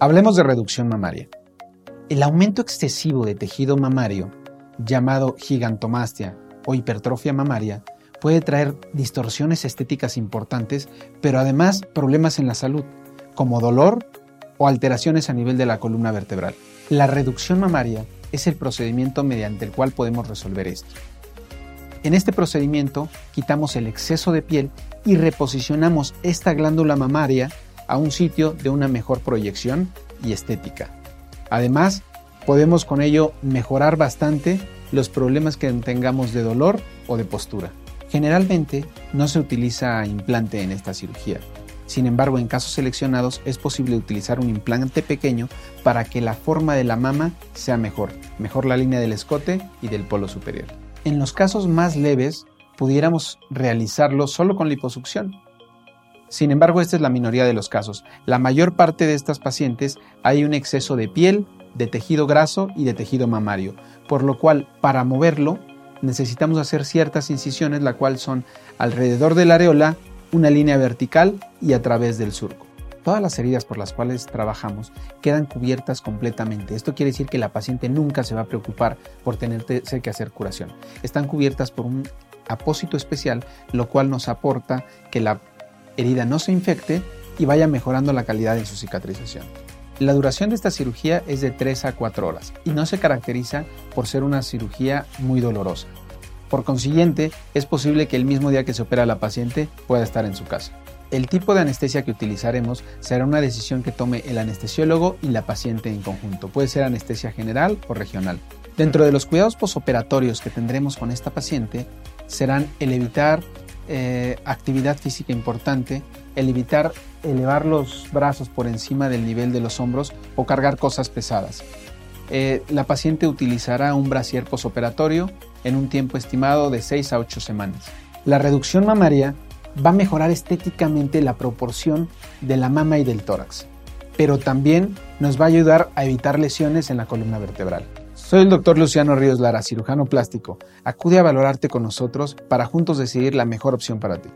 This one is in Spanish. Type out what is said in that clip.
Hablemos de reducción mamaria. El aumento excesivo de tejido mamario, llamado gigantomastia o hipertrofia mamaria, puede traer distorsiones estéticas importantes, pero además problemas en la salud, como dolor o alteraciones a nivel de la columna vertebral. La reducción mamaria es el procedimiento mediante el cual podemos resolver esto. En este procedimiento quitamos el exceso de piel y reposicionamos esta glándula mamaria a un sitio de una mejor proyección y estética. Además, podemos con ello mejorar bastante los problemas que tengamos de dolor o de postura. Generalmente no se utiliza implante en esta cirugía. Sin embargo, en casos seleccionados es posible utilizar un implante pequeño para que la forma de la mama sea mejor, mejor la línea del escote y del polo superior. En los casos más leves, pudiéramos realizarlo solo con liposucción. Sin embargo, esta es la minoría de los casos. La mayor parte de estas pacientes hay un exceso de piel, de tejido graso y de tejido mamario, por lo cual para moverlo necesitamos hacer ciertas incisiones, la cual son alrededor de la areola, una línea vertical y a través del surco. Todas las heridas por las cuales trabajamos quedan cubiertas completamente. Esto quiere decir que la paciente nunca se va a preocupar por tener que hacer curación. Están cubiertas por un apósito especial, lo cual nos aporta que la herida no se infecte y vaya mejorando la calidad de su cicatrización. La duración de esta cirugía es de 3 a 4 horas y no se caracteriza por ser una cirugía muy dolorosa. Por consiguiente, es posible que el mismo día que se opera la paciente pueda estar en su casa. El tipo de anestesia que utilizaremos será una decisión que tome el anestesiólogo y la paciente en conjunto. Puede ser anestesia general o regional. Dentro de los cuidados posoperatorios que tendremos con esta paciente serán el evitar eh, actividad física importante, el evitar elevar los brazos por encima del nivel de los hombros o cargar cosas pesadas. Eh, la paciente utilizará un brasier posoperatorio en un tiempo estimado de 6 a 8 semanas. La reducción mamaria va a mejorar estéticamente la proporción de la mama y del tórax, pero también nos va a ayudar a evitar lesiones en la columna vertebral. Soy el doctor Luciano Ríos Lara, cirujano plástico. Acude a valorarte con nosotros para juntos decidir la mejor opción para ti.